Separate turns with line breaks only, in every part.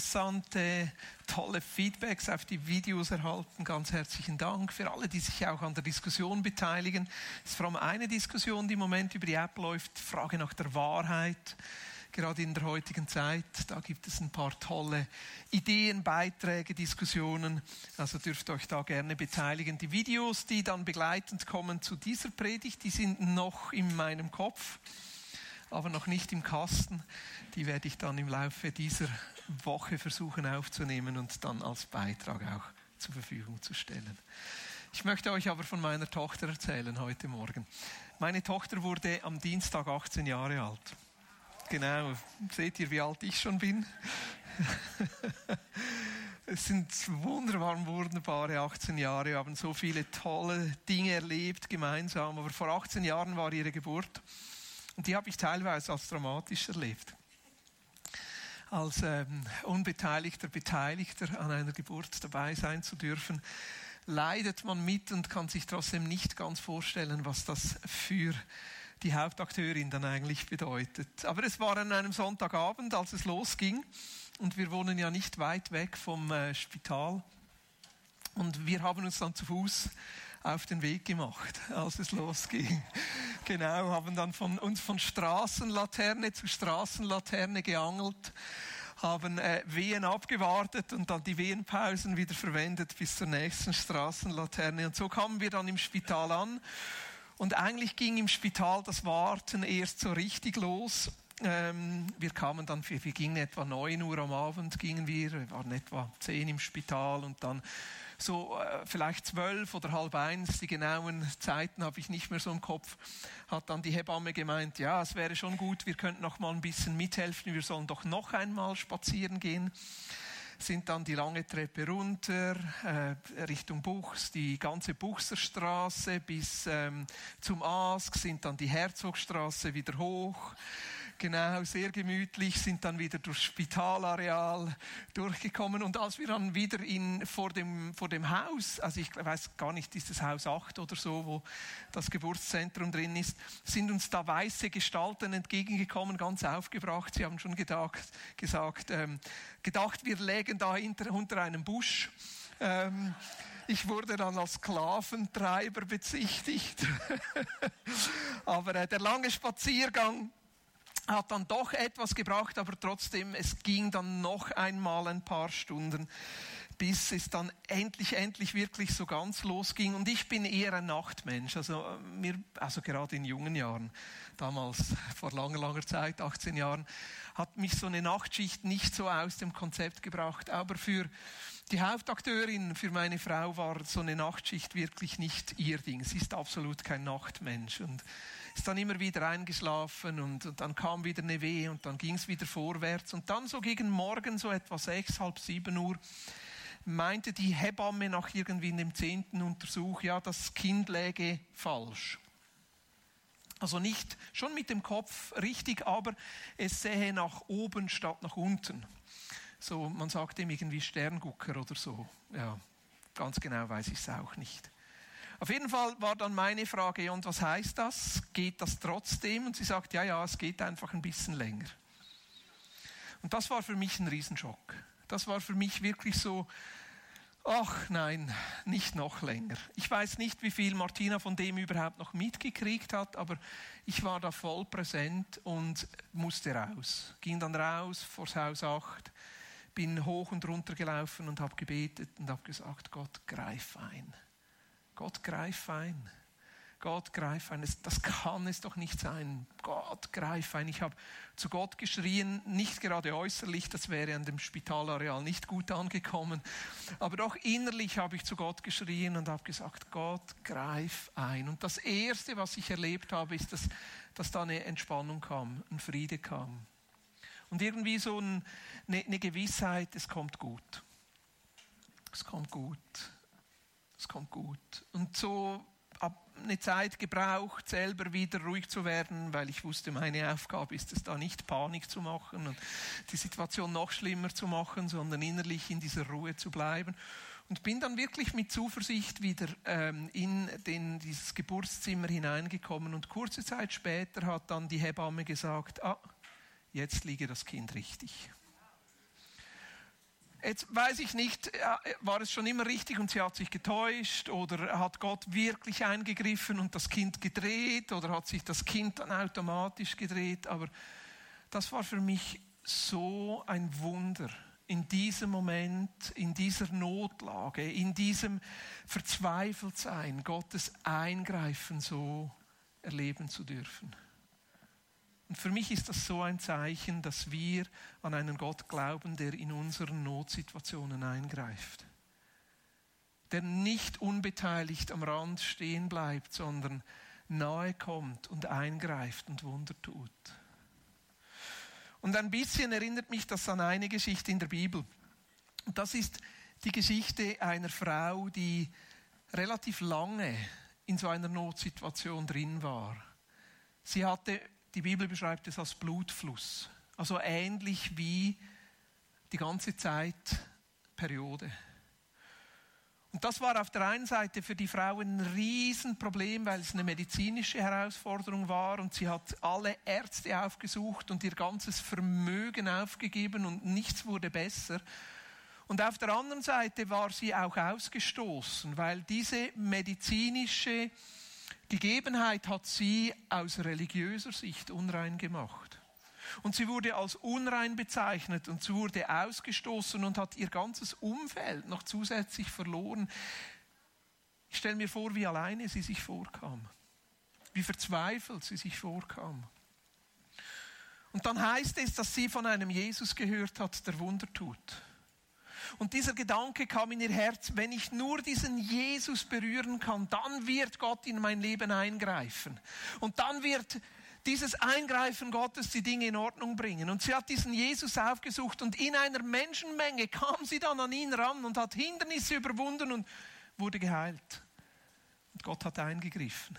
interessante, tolle Feedbacks auf die Videos erhalten. Ganz herzlichen Dank für alle, die sich auch an der Diskussion beteiligen. Es ist vor allem eine Diskussion, die im Moment über die App läuft, Frage nach der Wahrheit gerade in der heutigen Zeit. Da gibt es ein paar tolle Ideen, Beiträge, Diskussionen. Also dürft euch da gerne beteiligen. Die Videos, die dann begleitend kommen zu dieser Predigt, die sind noch in meinem Kopf, aber noch nicht im Kasten. Die werde ich dann im Laufe dieser Woche versuchen aufzunehmen und dann als Beitrag auch zur Verfügung zu stellen. Ich möchte euch aber von meiner Tochter erzählen heute Morgen. Meine Tochter wurde am Dienstag 18 Jahre alt. Genau, seht ihr, wie alt ich schon bin? es sind wunderbar, wunderbare 18 Jahre. Wir haben so viele tolle Dinge erlebt gemeinsam. Aber vor 18 Jahren war ihre Geburt. Und die habe ich teilweise als dramatisch erlebt. Als ähm, unbeteiligter Beteiligter an einer Geburt dabei sein zu dürfen, leidet man mit und kann sich trotzdem nicht ganz vorstellen, was das für die Hauptakteurin dann eigentlich bedeutet. Aber es war an einem Sonntagabend, als es losging. Und wir wohnen ja nicht weit weg vom äh, Spital. Und wir haben uns dann zu Fuß auf den Weg gemacht, als es losging. Genau, haben dann von uns von Straßenlaterne zu Straßenlaterne geangelt, haben äh, Wehen abgewartet und dann die Wehenpausen wieder verwendet bis zur nächsten Straßenlaterne. Und so kamen wir dann im Spital an und eigentlich ging im Spital das Warten erst so richtig los. Ähm, wir kamen dann, wir, wir gingen etwa 9 Uhr am Abend, gingen wir, wir waren etwa 10 im Spital und dann so äh, vielleicht 12 oder halb eins, die genauen Zeiten habe ich nicht mehr so im Kopf, hat dann die Hebamme gemeint, ja, es wäre schon gut, wir könnten noch mal ein bisschen mithelfen, wir sollen doch noch einmal spazieren gehen. Sind dann die lange Treppe runter äh, Richtung Buchs, die ganze Buchserstraße bis ähm, zum Ask, sind dann die Herzogstraße wieder hoch. Genau, sehr gemütlich, sind dann wieder durchs Spitalareal durchgekommen. Und als wir dann wieder in, vor, dem, vor dem Haus, also ich weiß gar nicht, ist das Haus 8 oder so, wo das Geburtszentrum drin ist, sind uns da weiße Gestalten entgegengekommen, ganz aufgebracht. Sie haben schon gedacht, gesagt, ähm, gedacht, wir lägen da hinter, unter einem Busch. Ähm, ich wurde dann als Sklaventreiber bezichtigt. Aber äh, der lange Spaziergang hat dann doch etwas gebracht, aber trotzdem, es ging dann noch einmal ein paar Stunden, bis es dann endlich, endlich wirklich so ganz losging. Und ich bin eher ein Nachtmensch, also äh, mir, also gerade in jungen Jahren, damals vor langer, langer Zeit, 18 Jahren, hat mich so eine Nachtschicht nicht so aus dem Konzept gebracht. Aber für die Hauptakteurin, für meine Frau war so eine Nachtschicht wirklich nicht ihr Ding. Sie ist absolut kein Nachtmensch und ist dann immer wieder eingeschlafen und, und dann kam wieder eine Wehe und dann ging es wieder vorwärts. Und dann so gegen Morgen, so etwa sechs, halb sieben Uhr, meinte die Hebamme nach irgendwie in dem zehnten Untersuch, ja, das Kind läge falsch. Also nicht schon mit dem Kopf richtig, aber es sähe nach oben statt nach unten. So, man sagt dem irgendwie Sterngucker oder so. Ja, ganz genau weiß ich es auch nicht. Auf jeden Fall war dann meine Frage, und was heißt das? Geht das trotzdem? Und sie sagt, ja, ja, es geht einfach ein bisschen länger. Und das war für mich ein Riesenschock. Das war für mich wirklich so, ach nein, nicht noch länger. Ich weiß nicht, wie viel Martina von dem überhaupt noch mitgekriegt hat, aber ich war da voll präsent und musste raus. Ging dann raus vors Haus 8, bin hoch und runter gelaufen und habe gebetet und habe gesagt, Gott, greif ein. Gott, greif ein. Gott, greif ein. Das kann es doch nicht sein. Gott, greif ein. Ich habe zu Gott geschrien, nicht gerade äußerlich, das wäre an dem Spitalareal nicht gut angekommen, aber doch innerlich habe ich zu Gott geschrien und habe gesagt, Gott, greif ein. Und das Erste, was ich erlebt habe, ist, dass, dass da eine Entspannung kam, ein Friede kam. Und irgendwie so eine, eine Gewissheit, es kommt gut. Es kommt gut es kommt gut. Und so habe eine Zeit gebraucht, selber wieder ruhig zu werden, weil ich wusste, meine Aufgabe ist es da nicht Panik zu machen und die Situation noch schlimmer zu machen, sondern innerlich in dieser Ruhe zu bleiben. Und bin dann wirklich mit Zuversicht wieder ähm, in den, dieses Geburtszimmer hineingekommen und kurze Zeit später hat dann die Hebamme gesagt, ah, jetzt liege das Kind richtig. Jetzt weiß ich nicht, war es schon immer richtig und sie hat sich getäuscht oder hat Gott wirklich eingegriffen und das Kind gedreht oder hat sich das Kind dann automatisch gedreht. Aber das war für mich so ein Wunder in diesem Moment, in dieser Notlage, in diesem Verzweifeltsein, Gottes Eingreifen so erleben zu dürfen. Und für mich ist das so ein Zeichen, dass wir an einen Gott glauben, der in unseren Notsituationen eingreift. Der nicht unbeteiligt am Rand stehen bleibt, sondern nahe kommt und eingreift und Wunder tut. Und ein bisschen erinnert mich das an eine Geschichte in der Bibel. Und das ist die Geschichte einer Frau, die relativ lange in so einer Notsituation drin war. Sie hatte, die Bibel beschreibt es als Blutfluss, also ähnlich wie die ganze Zeitperiode. Und das war auf der einen Seite für die Frau ein Riesenproblem, weil es eine medizinische Herausforderung war und sie hat alle Ärzte aufgesucht und ihr ganzes Vermögen aufgegeben und nichts wurde besser. Und auf der anderen Seite war sie auch ausgestoßen, weil diese medizinische Gegebenheit hat sie aus religiöser Sicht unrein gemacht. Und sie wurde als unrein bezeichnet und sie wurde ausgestoßen und hat ihr ganzes Umfeld noch zusätzlich verloren. Ich stelle mir vor, wie alleine sie sich vorkam, wie verzweifelt sie sich vorkam. Und dann heißt es, dass sie von einem Jesus gehört hat, der Wunder tut. Und dieser Gedanke kam in ihr Herz, wenn ich nur diesen Jesus berühren kann, dann wird Gott in mein Leben eingreifen. Und dann wird dieses Eingreifen Gottes die Dinge in Ordnung bringen. Und sie hat diesen Jesus aufgesucht und in einer Menschenmenge kam sie dann an ihn ran und hat Hindernisse überwunden und wurde geheilt. Und Gott hat eingegriffen.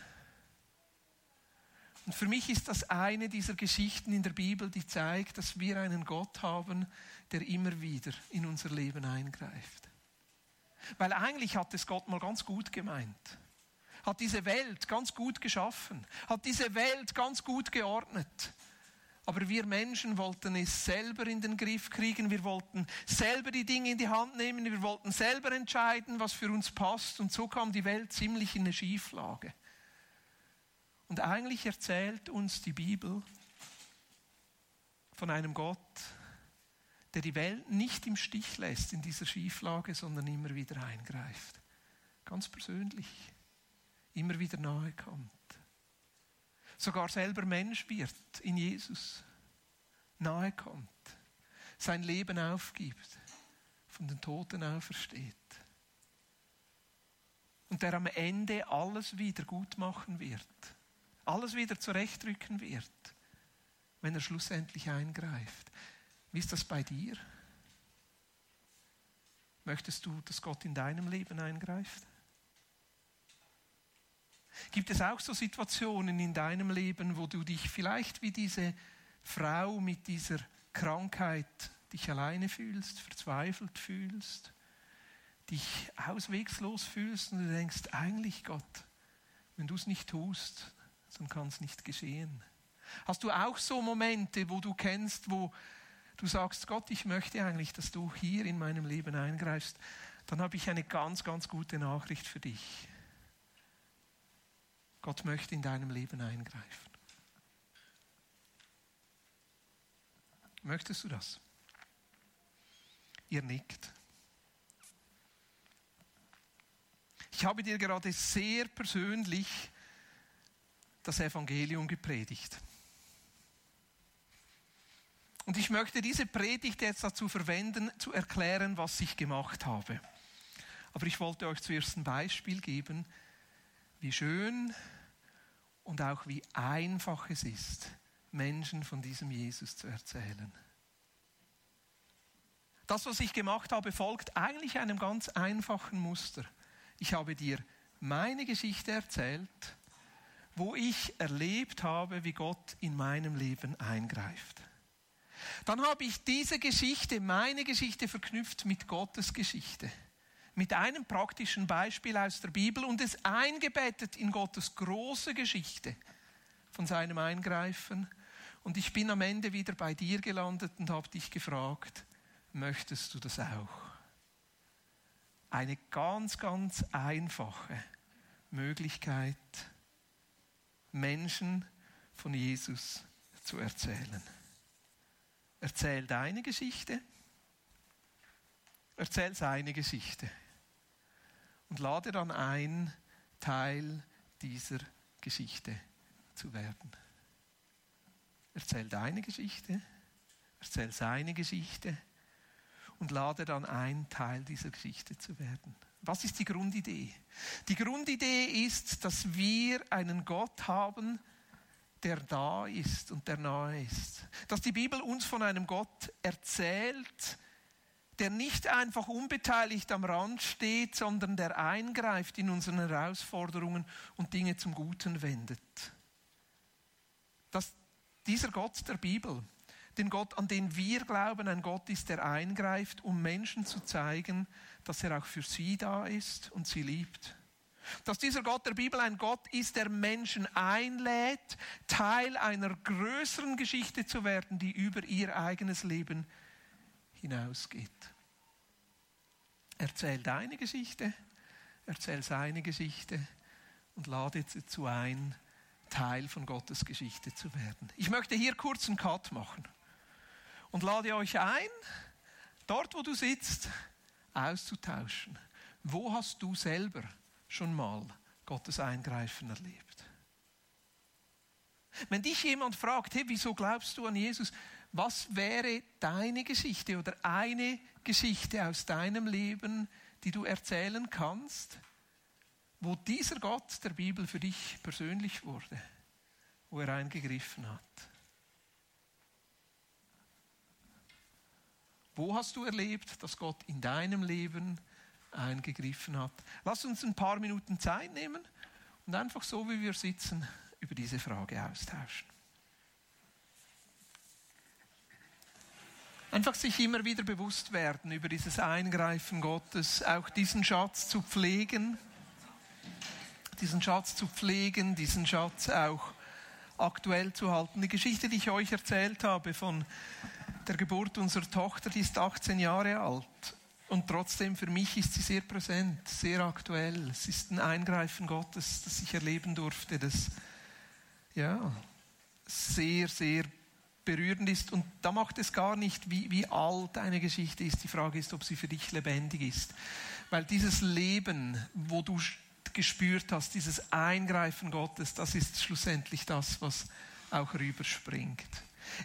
Und für mich ist das eine dieser Geschichten in der Bibel, die zeigt, dass wir einen Gott haben, der immer wieder in unser Leben eingreift. Weil eigentlich hat es Gott mal ganz gut gemeint hat diese Welt ganz gut geschaffen, hat diese Welt ganz gut geordnet. Aber wir Menschen wollten es selber in den Griff kriegen, wir wollten selber die Dinge in die Hand nehmen, wir wollten selber entscheiden, was für uns passt. Und so kam die Welt ziemlich in eine Schieflage. Und eigentlich erzählt uns die Bibel von einem Gott, der die Welt nicht im Stich lässt in dieser Schieflage, sondern immer wieder eingreift. Ganz persönlich immer wieder nahe kommt. Sogar selber Mensch wird in Jesus, nahe kommt, sein Leben aufgibt, von den Toten aufersteht. Und der am Ende alles wieder gut machen wird, alles wieder zurechtrücken wird, wenn er schlussendlich eingreift. Wie ist das bei dir? Möchtest du, dass Gott in deinem Leben eingreift? Gibt es auch so Situationen in deinem Leben, wo du dich vielleicht wie diese Frau mit dieser Krankheit dich alleine fühlst, verzweifelt fühlst, dich auswegslos fühlst und du denkst, eigentlich Gott, wenn du es nicht tust, dann kann es nicht geschehen. Hast du auch so Momente, wo du kennst, wo du sagst, Gott, ich möchte eigentlich, dass du hier in meinem Leben eingreifst, dann habe ich eine ganz, ganz gute Nachricht für dich. Gott möchte in deinem Leben eingreifen. Möchtest du das? Ihr nickt. Ich habe dir gerade sehr persönlich das Evangelium gepredigt. Und ich möchte diese Predigt jetzt dazu verwenden, zu erklären, was ich gemacht habe. Aber ich wollte euch zuerst ein Beispiel geben, wie schön und auch wie einfach es ist, Menschen von diesem Jesus zu erzählen. Das, was ich gemacht habe, folgt eigentlich einem ganz einfachen Muster. Ich habe dir meine Geschichte erzählt, wo ich erlebt habe, wie Gott in meinem Leben eingreift. Dann habe ich diese Geschichte, meine Geschichte, verknüpft mit Gottes Geschichte mit einem praktischen Beispiel aus der Bibel und es eingebettet in Gottes große Geschichte von seinem Eingreifen. Und ich bin am Ende wieder bei dir gelandet und habe dich gefragt, möchtest du das auch? Eine ganz, ganz einfache Möglichkeit, Menschen von Jesus zu erzählen. Erzähl deine Geschichte, erzähl seine Geschichte und lade dann ein, Teil dieser Geschichte zu werden. Erzähl deine Geschichte, erzähl seine Geschichte und lade dann ein, Teil dieser Geschichte zu werden. Was ist die Grundidee? Die Grundidee ist, dass wir einen Gott haben, der da ist und der nahe ist. Dass die Bibel uns von einem Gott erzählt, der nicht einfach unbeteiligt am Rand steht, sondern der eingreift in unsere Herausforderungen und Dinge zum Guten wendet. Dass dieser Gott der Bibel, den Gott, an den wir glauben, ein Gott ist, der eingreift, um Menschen zu zeigen, dass er auch für sie da ist und sie liebt. Dass dieser Gott der Bibel ein Gott ist, der Menschen einlädt, Teil einer größeren Geschichte zu werden, die über ihr eigenes Leben hinausgeht. Erzähl deine Geschichte, erzähl seine Geschichte und lade dazu ein, Teil von Gottes Geschichte zu werden. Ich möchte hier kurz einen Cut machen und lade euch ein, dort wo du sitzt, auszutauschen. Wo hast du selber schon mal Gottes Eingreifen erlebt? Wenn dich jemand fragt, hey, wieso glaubst du an Jesus? Was wäre deine Geschichte oder eine Geschichte aus deinem Leben, die du erzählen kannst, wo dieser Gott der Bibel für dich persönlich wurde, wo er eingegriffen hat? Wo hast du erlebt, dass Gott in deinem Leben eingegriffen hat? Lass uns ein paar Minuten Zeit nehmen und einfach so, wie wir sitzen, über diese Frage austauschen. Einfach sich immer wieder bewusst werden über dieses Eingreifen Gottes, auch diesen Schatz zu pflegen, diesen Schatz zu pflegen, diesen Schatz auch aktuell zu halten. Die Geschichte, die ich euch erzählt habe von der Geburt unserer Tochter, die ist 18 Jahre alt. Und trotzdem, für mich ist sie sehr präsent, sehr aktuell. Es ist ein Eingreifen Gottes, das ich erleben durfte, das ja, sehr, sehr berührend ist. Und da macht es gar nicht, wie, wie alt eine Geschichte ist. Die Frage ist, ob sie für dich lebendig ist. Weil dieses Leben, wo du gespürt hast, dieses Eingreifen Gottes, das ist schlussendlich das, was auch rüberspringt.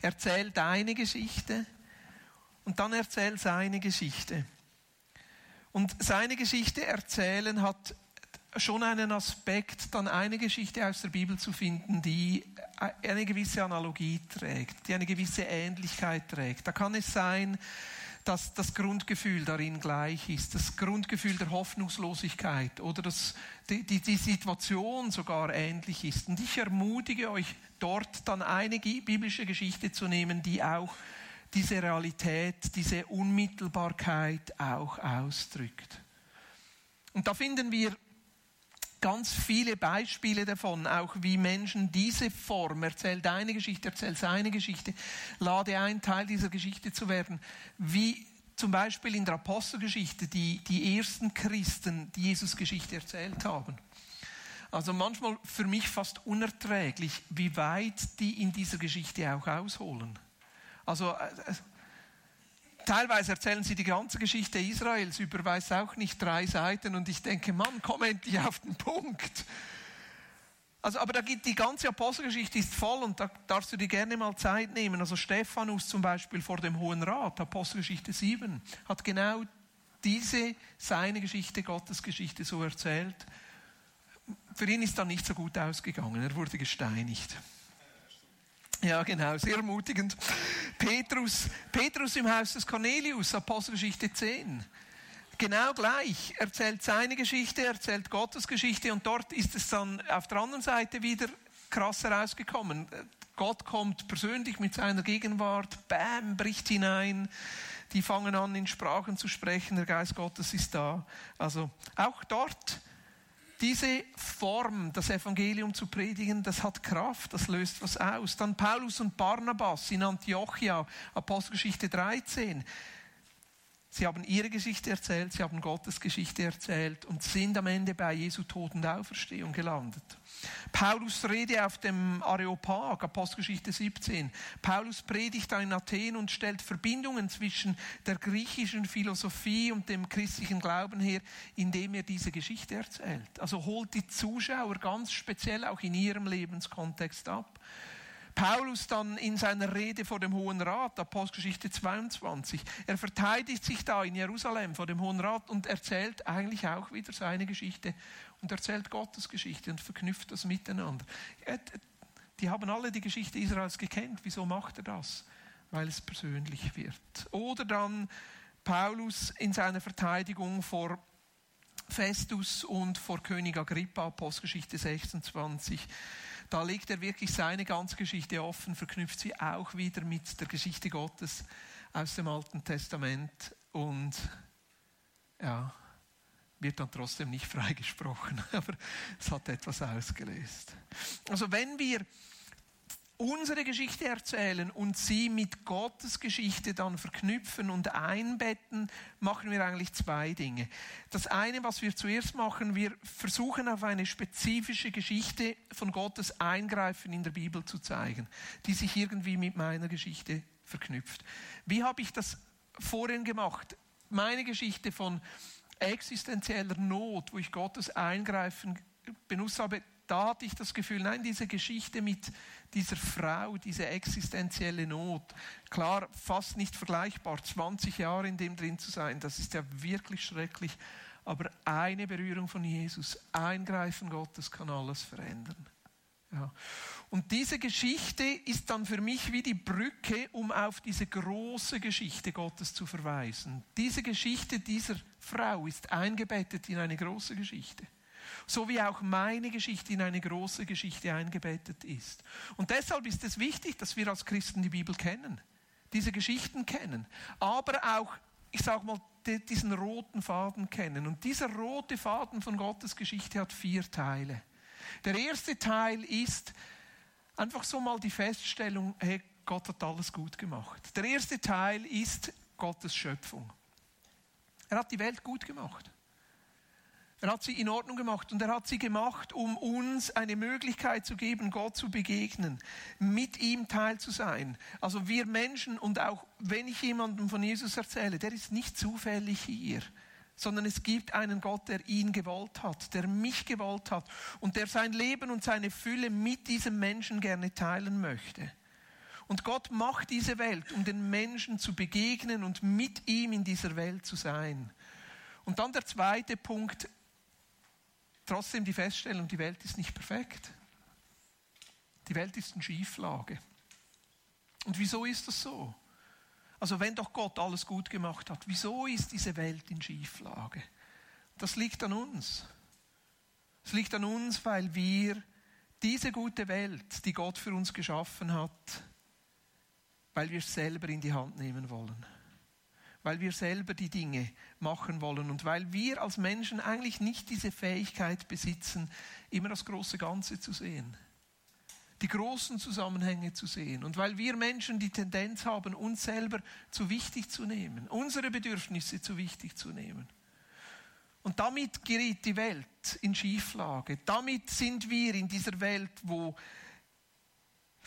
Erzähl deine Geschichte und dann erzähl seine Geschichte. Und seine Geschichte erzählen hat schon einen Aspekt, dann eine Geschichte aus der Bibel zu finden, die eine gewisse Analogie trägt, die eine gewisse Ähnlichkeit trägt. Da kann es sein, dass das Grundgefühl darin gleich ist, das Grundgefühl der Hoffnungslosigkeit oder dass die, die, die Situation sogar ähnlich ist. Und ich ermutige euch, dort dann eine biblische Geschichte zu nehmen, die auch diese Realität, diese Unmittelbarkeit auch ausdrückt. Und da finden wir ganz viele Beispiele davon, auch wie Menschen diese Form, erzähl deine Geschichte, erzähl seine Geschichte, lade ein, Teil dieser Geschichte zu werden, wie zum Beispiel in der Apostelgeschichte die, die ersten Christen die Jesus-Geschichte erzählt haben. Also manchmal für mich fast unerträglich, wie weit die in dieser Geschichte auch ausholen. Also äh, teilweise erzählen sie die ganze Geschichte Israels über, weiß auch nicht, drei Seiten und ich denke, Mann, komm endlich auf den Punkt. Also, aber da gibt die ganze Apostelgeschichte ist voll und da darfst du dir gerne mal Zeit nehmen. Also Stephanus zum Beispiel vor dem Hohen Rat, Apostelgeschichte 7, hat genau diese, seine Geschichte, Gottes Geschichte so erzählt. Für ihn ist dann nicht so gut ausgegangen, er wurde gesteinigt. Ja, genau, sehr ermutigend. Petrus, Petrus im Haus des Cornelius, Apostelgeschichte 10. Genau gleich. Erzählt seine Geschichte, erzählt Gottes Geschichte und dort ist es dann auf der anderen Seite wieder krass herausgekommen. Gott kommt persönlich mit seiner Gegenwart, bam, bricht hinein. Die fangen an, in Sprachen zu sprechen. Der Geist Gottes ist da. Also auch dort diese Form, das Evangelium zu predigen, das hat Kraft, das löst was aus. Dann Paulus und Barnabas in Antiochia, Apostelgeschichte 13. Sie haben ihre Geschichte erzählt, sie haben Gottes Geschichte erzählt und sind am Ende bei Jesu Tod und Auferstehung gelandet. Paulus Rede auf dem Areopag, Apostelgeschichte 17. Paulus predigt in Athen und stellt Verbindungen zwischen der griechischen Philosophie und dem christlichen Glauben her, indem er diese Geschichte erzählt. Also holt die Zuschauer ganz speziell auch in ihrem Lebenskontext ab. Paulus dann in seiner Rede vor dem Hohen Rat, Apostelgeschichte 22, er verteidigt sich da in Jerusalem vor dem Hohen Rat und erzählt eigentlich auch wieder seine Geschichte und erzählt Gottes Geschichte und verknüpft das miteinander. Die haben alle die Geschichte Israels gekannt. Wieso macht er das? Weil es persönlich wird. Oder dann Paulus in seiner Verteidigung vor Festus und vor König Agrippa, Apostelgeschichte 26. Da legt er wirklich seine ganze Geschichte offen, verknüpft sie auch wieder mit der Geschichte Gottes aus dem Alten Testament und ja, wird dann trotzdem nicht freigesprochen, aber es hat etwas ausgelöst. Also wenn wir unsere Geschichte erzählen und sie mit Gottes Geschichte dann verknüpfen und einbetten, machen wir eigentlich zwei Dinge. Das eine, was wir zuerst machen, wir versuchen auf eine spezifische Geschichte von Gottes Eingreifen in der Bibel zu zeigen, die sich irgendwie mit meiner Geschichte verknüpft. Wie habe ich das vorhin gemacht? Meine Geschichte von existenzieller Not, wo ich Gottes Eingreifen benutzt habe, da hatte ich das Gefühl, nein, diese Geschichte mit dieser Frau, diese existenzielle Not, klar, fast nicht vergleichbar, 20 Jahre in dem drin zu sein, das ist ja wirklich schrecklich, aber eine Berührung von Jesus, Eingreifen Gottes kann alles verändern. Ja. Und diese Geschichte ist dann für mich wie die Brücke, um auf diese große Geschichte Gottes zu verweisen. Diese Geschichte dieser Frau ist eingebettet in eine große Geschichte so wie auch meine Geschichte in eine große Geschichte eingebettet ist. Und deshalb ist es wichtig, dass wir als Christen die Bibel kennen, diese Geschichten kennen, aber auch, ich sage mal, diesen roten Faden kennen. Und dieser rote Faden von Gottes Geschichte hat vier Teile. Der erste Teil ist einfach so mal die Feststellung, hey, Gott hat alles gut gemacht. Der erste Teil ist Gottes Schöpfung. Er hat die Welt gut gemacht. Er hat sie in Ordnung gemacht und er hat sie gemacht, um uns eine Möglichkeit zu geben, Gott zu begegnen, mit ihm teil zu sein. Also wir Menschen und auch wenn ich jemandem von Jesus erzähle, der ist nicht zufällig hier, sondern es gibt einen Gott, der ihn gewollt hat, der mich gewollt hat und der sein Leben und seine Fülle mit diesem Menschen gerne teilen möchte. Und Gott macht diese Welt, um den Menschen zu begegnen und mit ihm in dieser Welt zu sein. Und dann der zweite Punkt, trotzdem die Feststellung, die Welt ist nicht perfekt. Die Welt ist in Schieflage. Und wieso ist das so? Also wenn doch Gott alles gut gemacht hat, wieso ist diese Welt in Schieflage? Das liegt an uns. Es liegt an uns, weil wir diese gute Welt, die Gott für uns geschaffen hat, weil wir es selber in die Hand nehmen wollen weil wir selber die Dinge machen wollen und weil wir als Menschen eigentlich nicht diese Fähigkeit besitzen, immer das große Ganze zu sehen, die großen Zusammenhänge zu sehen und weil wir Menschen die Tendenz haben, uns selber zu wichtig zu nehmen, unsere Bedürfnisse zu wichtig zu nehmen. Und damit gerät die Welt in Schieflage. Damit sind wir in dieser Welt, wo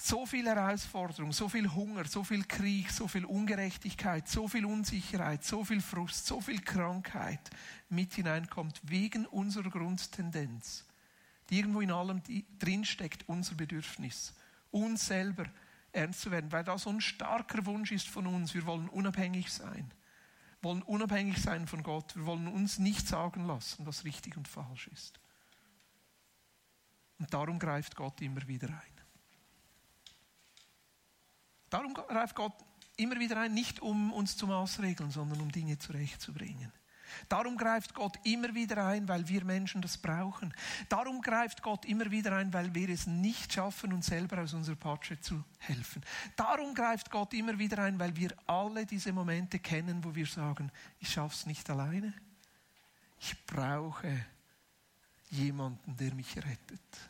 so viel Herausforderung, so viel Hunger, so viel Krieg, so viel Ungerechtigkeit, so viel Unsicherheit, so viel Frust, so viel Krankheit mit hineinkommt, wegen unserer Grundtendenz, die irgendwo in allem drinsteckt, unser Bedürfnis, uns selber ernst zu werden, weil das so ein starker Wunsch ist von uns. Wir wollen unabhängig sein, wollen unabhängig sein von Gott, wir wollen uns nicht sagen lassen, was richtig und falsch ist. Und darum greift Gott immer wieder ein. Darum greift Gott immer wieder ein, nicht um uns zu maßregeln, sondern um Dinge zurechtzubringen. Darum greift Gott immer wieder ein, weil wir Menschen das brauchen. Darum greift Gott immer wieder ein, weil wir es nicht schaffen, uns selber aus unserer Patsche zu helfen. Darum greift Gott immer wieder ein, weil wir alle diese Momente kennen, wo wir sagen, ich schaffe es nicht alleine. Ich brauche jemanden, der mich rettet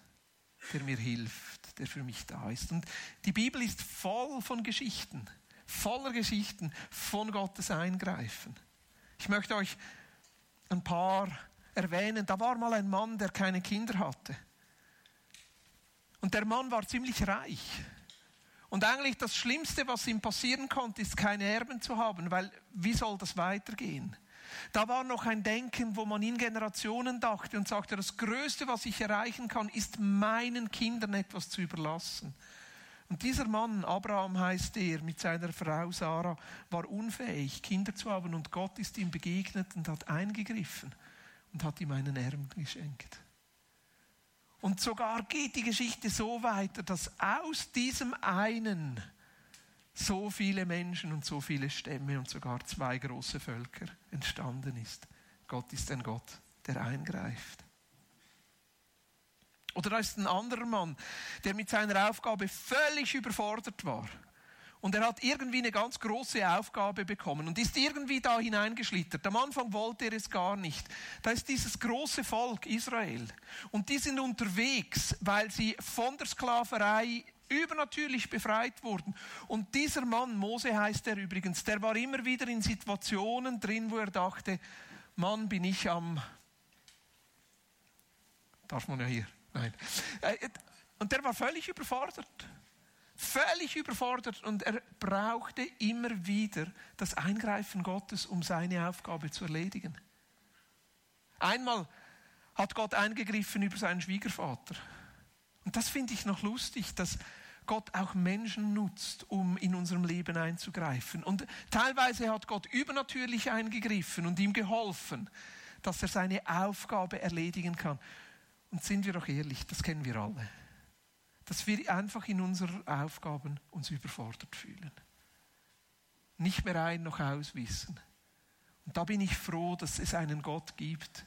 der mir hilft, der für mich da ist. Und die Bibel ist voll von Geschichten, voller Geschichten von Gottes Eingreifen. Ich möchte euch ein paar erwähnen. Da war mal ein Mann, der keine Kinder hatte. Und der Mann war ziemlich reich. Und eigentlich das Schlimmste, was ihm passieren konnte, ist keine Erben zu haben, weil wie soll das weitergehen? Da war noch ein Denken, wo man in Generationen dachte und sagte, das Größte, was ich erreichen kann, ist meinen Kindern etwas zu überlassen. Und dieser Mann, Abraham heißt er, mit seiner Frau Sarah, war unfähig, Kinder zu haben und Gott ist ihm begegnet und hat eingegriffen und hat ihm einen Erben geschenkt. Und sogar geht die Geschichte so weiter, dass aus diesem einen so viele Menschen und so viele Stämme und sogar zwei große Völker entstanden ist. Gott ist ein Gott, der eingreift. Oder da ist ein anderer Mann, der mit seiner Aufgabe völlig überfordert war. Und er hat irgendwie eine ganz große Aufgabe bekommen und ist irgendwie da hineingeschlittert. Am Anfang wollte er es gar nicht. Da ist dieses große Volk Israel. Und die sind unterwegs, weil sie von der Sklaverei übernatürlich befreit wurden. Und dieser Mann, Mose heißt er übrigens, der war immer wieder in Situationen drin, wo er dachte, Mann, bin ich am... Darf man ja hier? Nein. Äh, und der war völlig überfordert völlig überfordert und er brauchte immer wieder das Eingreifen Gottes, um seine Aufgabe zu erledigen. Einmal hat Gott eingegriffen über seinen Schwiegervater. Und das finde ich noch lustig, dass Gott auch Menschen nutzt, um in unserem Leben einzugreifen. Und teilweise hat Gott übernatürlich eingegriffen und ihm geholfen, dass er seine Aufgabe erledigen kann. Und sind wir doch ehrlich, das kennen wir alle dass wir einfach in unseren Aufgaben uns überfordert fühlen. Nicht mehr ein noch aus wissen. Und da bin ich froh, dass es einen Gott gibt,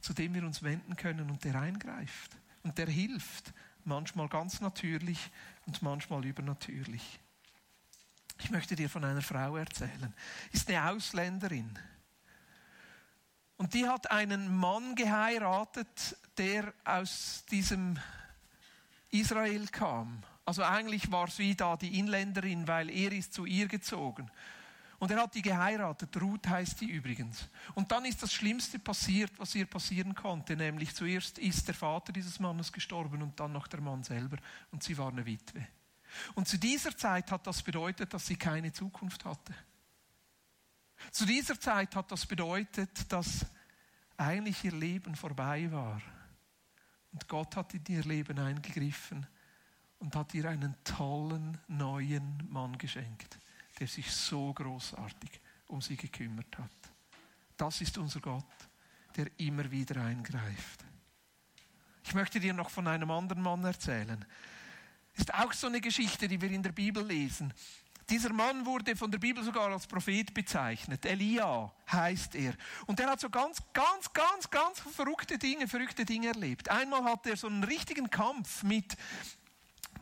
zu dem wir uns wenden können und der eingreift und der hilft, manchmal ganz natürlich und manchmal übernatürlich. Ich möchte dir von einer Frau erzählen. Ist eine Ausländerin. Und die hat einen Mann geheiratet, der aus diesem Israel kam. Also eigentlich war sie da die Inländerin, weil er ist zu ihr gezogen. Und er hat die geheiratet. Ruth heißt die übrigens. Und dann ist das Schlimmste passiert, was ihr passieren konnte. Nämlich zuerst ist der Vater dieses Mannes gestorben und dann noch der Mann selber. Und sie war eine Witwe. Und zu dieser Zeit hat das bedeutet, dass sie keine Zukunft hatte. Zu dieser Zeit hat das bedeutet, dass eigentlich ihr Leben vorbei war. Und Gott hat in ihr Leben eingegriffen und hat ihr einen tollen neuen Mann geschenkt, der sich so großartig um sie gekümmert hat. Das ist unser Gott, der immer wieder eingreift. Ich möchte dir noch von einem anderen Mann erzählen. Ist auch so eine Geschichte, die wir in der Bibel lesen. Dieser Mann wurde von der Bibel sogar als Prophet bezeichnet. Elia heißt er. Und er hat so ganz, ganz, ganz, ganz verrückte Dinge, verrückte Dinge erlebt. Einmal hat er so einen richtigen Kampf mit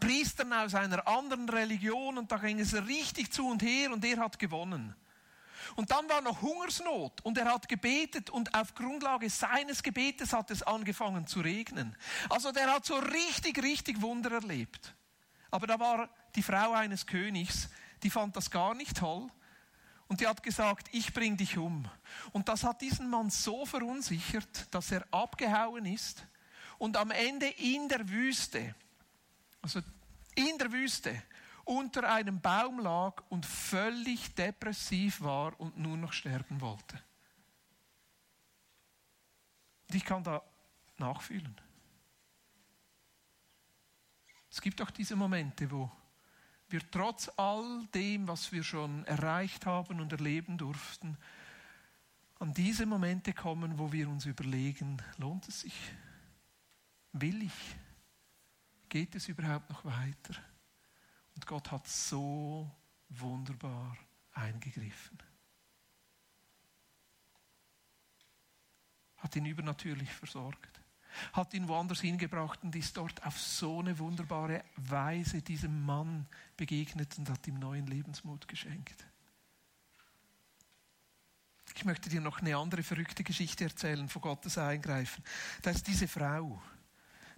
Priestern aus einer anderen Religion und da ging es richtig zu und her und er hat gewonnen. Und dann war noch Hungersnot und er hat gebetet und auf Grundlage seines Gebetes hat es angefangen zu regnen. Also der hat so richtig, richtig Wunder erlebt. Aber da war die Frau eines Königs, die fand das gar nicht toll. Und die hat gesagt, ich bring dich um. Und das hat diesen Mann so verunsichert, dass er abgehauen ist und am Ende in der Wüste, also in der Wüste, unter einem Baum lag und völlig depressiv war und nur noch sterben wollte. Und ich kann da nachfühlen. Es gibt auch diese Momente, wo wir trotz all dem, was wir schon erreicht haben und erleben durften, an diese Momente kommen, wo wir uns überlegen, lohnt es sich? Will ich? Geht es überhaupt noch weiter? Und Gott hat so wunderbar eingegriffen. Hat ihn übernatürlich versorgt hat ihn woanders hingebracht und ist dort auf so eine wunderbare Weise diesem Mann begegnet und hat ihm neuen Lebensmut geschenkt. Ich möchte dir noch eine andere verrückte Geschichte erzählen von Gottes Eingreifen. Da ist diese Frau,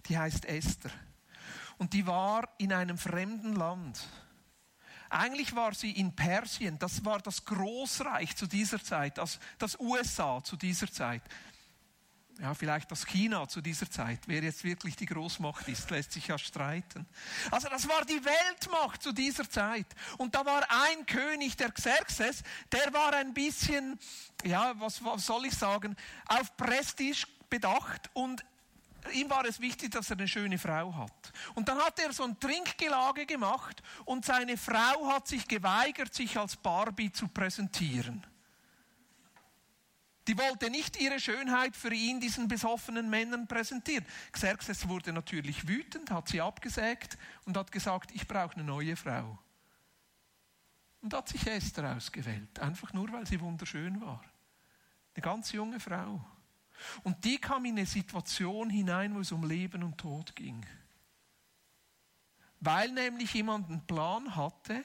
die heißt Esther. Und die war in einem fremden Land eigentlich war sie in Persien, das war das Großreich zu dieser Zeit, das, das USA zu dieser Zeit. Ja, vielleicht das China zu dieser Zeit, wer jetzt wirklich die Großmacht ist, lässt sich ja streiten. Also das war die Weltmacht zu dieser Zeit. Und da war ein König, der Xerxes, der war ein bisschen, ja, was, was soll ich sagen, auf Prestige bedacht und ihm war es wichtig, dass er eine schöne Frau hat. Und dann hat er so ein Trinkgelage gemacht und seine Frau hat sich geweigert, sich als Barbie zu präsentieren. Die wollte nicht ihre Schönheit für ihn diesen besoffenen Männern präsentieren. Xerxes wurde natürlich wütend, hat sie abgesägt und hat gesagt, ich brauche eine neue Frau. Und hat sich Esther ausgewählt, einfach nur weil sie wunderschön war. Eine ganz junge Frau. Und die kam in eine Situation hinein, wo es um Leben und Tod ging. Weil nämlich jemand einen Plan hatte,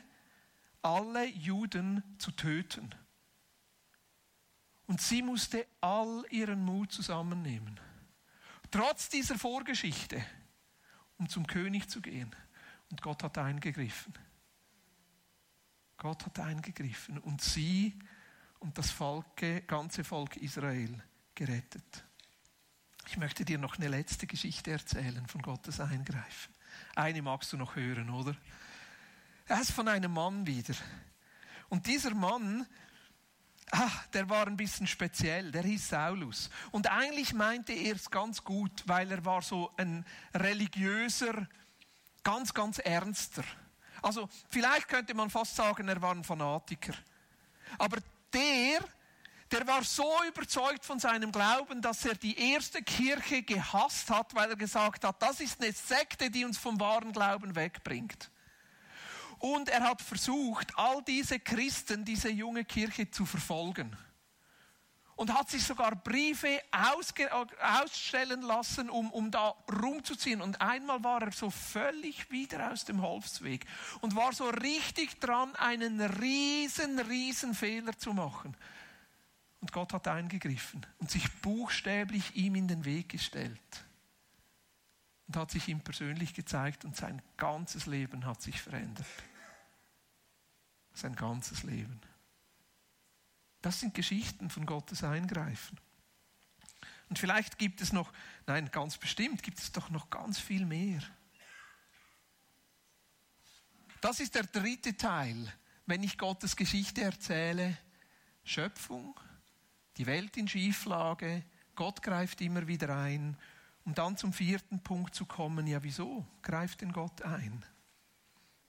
alle Juden zu töten. Und sie musste all ihren Mut zusammennehmen. Trotz dieser Vorgeschichte, um zum König zu gehen. Und Gott hat eingegriffen. Gott hat eingegriffen und sie und das Volk, ganze Volk Israel gerettet. Ich möchte dir noch eine letzte Geschichte erzählen von Gottes Eingreifen. Eine magst du noch hören, oder? Er ist von einem Mann wieder. Und dieser Mann ach, der war ein bisschen speziell, der hieß Saulus. Und eigentlich meinte er es ganz gut, weil er war so ein religiöser, ganz, ganz ernster. Also vielleicht könnte man fast sagen, er war ein Fanatiker. Aber der, der war so überzeugt von seinem Glauben, dass er die erste Kirche gehasst hat, weil er gesagt hat, das ist eine Sekte, die uns vom wahren Glauben wegbringt. Und er hat versucht, all diese Christen, diese junge Kirche zu verfolgen. Und hat sich sogar Briefe ausstellen lassen, um, um da rumzuziehen. Und einmal war er so völlig wieder aus dem Holzweg und war so richtig dran, einen riesen, riesen Fehler zu machen. Und Gott hat eingegriffen und sich buchstäblich ihm in den Weg gestellt und hat sich ihm persönlich gezeigt und sein ganzes Leben hat sich verändert sein ganzes Leben. Das sind Geschichten von Gottes Eingreifen. Und vielleicht gibt es noch, nein, ganz bestimmt gibt es doch noch ganz viel mehr. Das ist der dritte Teil, wenn ich Gottes Geschichte erzähle. Schöpfung, die Welt in Schieflage, Gott greift immer wieder ein. Um dann zum vierten Punkt zu kommen, ja wieso greift denn Gott ein?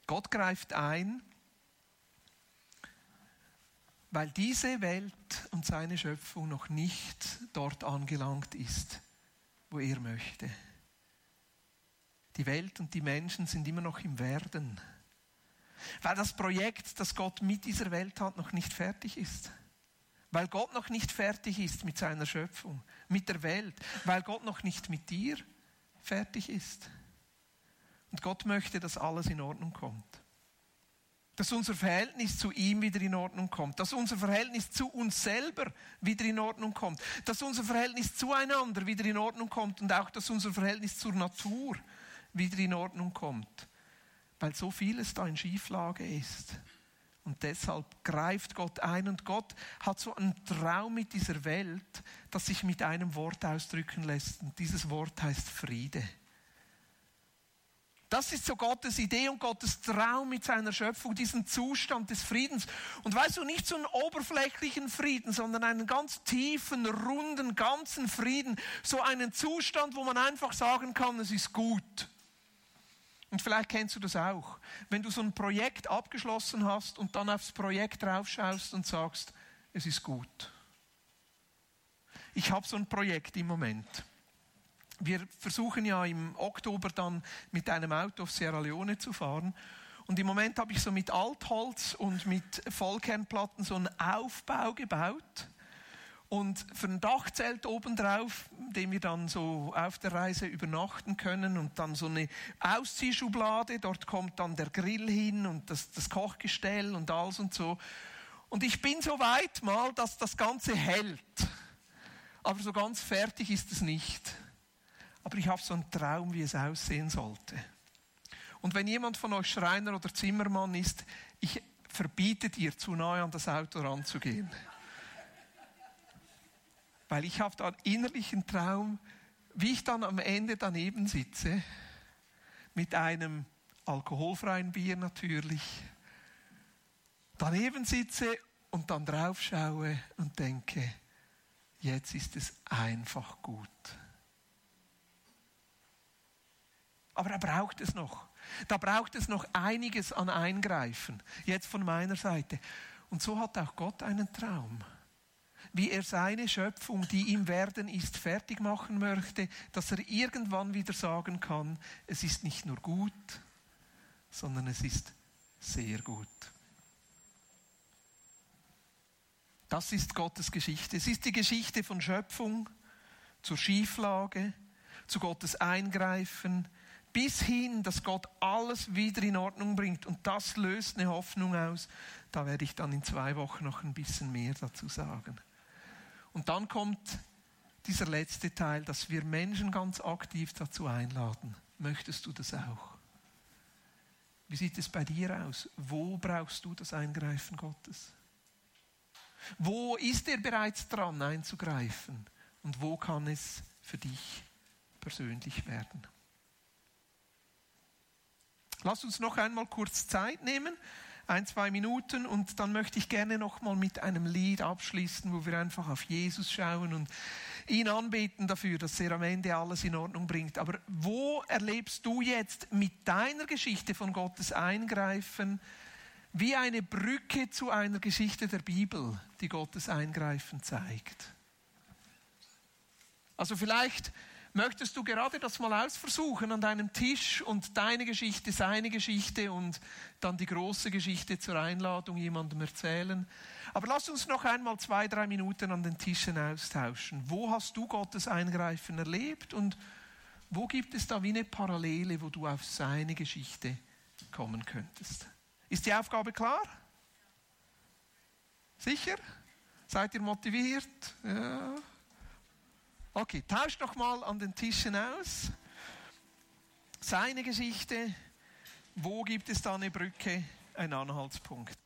Gott greift ein, weil diese Welt und seine Schöpfung noch nicht dort angelangt ist, wo er möchte. Die Welt und die Menschen sind immer noch im Werden, weil das Projekt, das Gott mit dieser Welt hat, noch nicht fertig ist. Weil Gott noch nicht fertig ist mit seiner Schöpfung, mit der Welt, weil Gott noch nicht mit dir fertig ist. Und Gott möchte, dass alles in Ordnung kommt. Dass unser Verhältnis zu ihm wieder in Ordnung kommt, dass unser Verhältnis zu uns selber wieder in Ordnung kommt, dass unser Verhältnis zueinander wieder in Ordnung kommt. Und auch, dass unser Verhältnis zur Natur wieder in Ordnung kommt, weil so vieles da in Schieflage ist. Und deshalb greift Gott ein und Gott hat so einen Traum mit dieser Welt, das sich mit einem Wort ausdrücken lässt. Und dieses Wort heißt Friede. Das ist so Gottes Idee und Gottes Traum mit seiner Schöpfung, diesen Zustand des Friedens. Und weißt du, nicht so einen oberflächlichen Frieden, sondern einen ganz tiefen, runden, ganzen Frieden. So einen Zustand, wo man einfach sagen kann, es ist gut. Und vielleicht kennst du das auch. Wenn du so ein Projekt abgeschlossen hast und dann aufs Projekt draufschaust und sagst, es ist gut. Ich habe so ein Projekt im Moment wir versuchen ja im Oktober dann mit einem Auto auf Sierra Leone zu fahren. Und im Moment habe ich so mit Altholz und mit Vollkernplatten so einen Aufbau gebaut. Und für ein Dachzelt obendrauf, dem wir dann so auf der Reise übernachten können und dann so eine Ausziehschublade, dort kommt dann der Grill hin und das, das Kochgestell und alles und so. Und ich bin so weit mal, dass das Ganze hält. Aber so ganz fertig ist es nicht aber ich habe so einen Traum, wie es aussehen sollte. Und wenn jemand von euch Schreiner oder Zimmermann ist, ich verbiete dir, zu nahe an das Auto ranzugehen. Weil ich habe da einen innerlichen Traum, wie ich dann am Ende daneben sitze, mit einem alkoholfreien Bier natürlich, daneben sitze und dann drauf schaue und denke, jetzt ist es einfach gut. Aber da braucht es noch. Da braucht es noch einiges an Eingreifen. Jetzt von meiner Seite. Und so hat auch Gott einen Traum. Wie er seine Schöpfung, die ihm werden ist, fertig machen möchte, dass er irgendwann wieder sagen kann, es ist nicht nur gut, sondern es ist sehr gut. Das ist Gottes Geschichte. Es ist die Geschichte von Schöpfung zur Schieflage, zu Gottes Eingreifen, bis hin, dass Gott alles wieder in Ordnung bringt. Und das löst eine Hoffnung aus. Da werde ich dann in zwei Wochen noch ein bisschen mehr dazu sagen. Und dann kommt dieser letzte Teil, dass wir Menschen ganz aktiv dazu einladen. Möchtest du das auch? Wie sieht es bei dir aus? Wo brauchst du das Eingreifen Gottes? Wo ist er bereits dran einzugreifen? Und wo kann es für dich persönlich werden? Lass uns noch einmal kurz Zeit nehmen, ein, zwei Minuten, und dann möchte ich gerne noch mal mit einem Lied abschließen, wo wir einfach auf Jesus schauen und ihn anbeten dafür, dass er am Ende alles in Ordnung bringt. Aber wo erlebst du jetzt mit deiner Geschichte von Gottes Eingreifen wie eine Brücke zu einer Geschichte der Bibel, die Gottes Eingreifen zeigt. Also vielleicht möchtest du gerade das mal ausversuchen an deinem Tisch und deine Geschichte, seine Geschichte und dann die große Geschichte zur Einladung jemandem erzählen. Aber lass uns noch einmal zwei, drei Minuten an den Tischen austauschen. Wo hast du Gottes Eingreifen erlebt und wo gibt es da wie eine Parallele, wo du auf seine Geschichte kommen könntest? Ist die Aufgabe klar? Sicher? Seid ihr motiviert? Ja. Okay, tauscht doch mal an den Tischen aus. Seine Geschichte, wo gibt es da eine Brücke, einen Anhaltspunkt?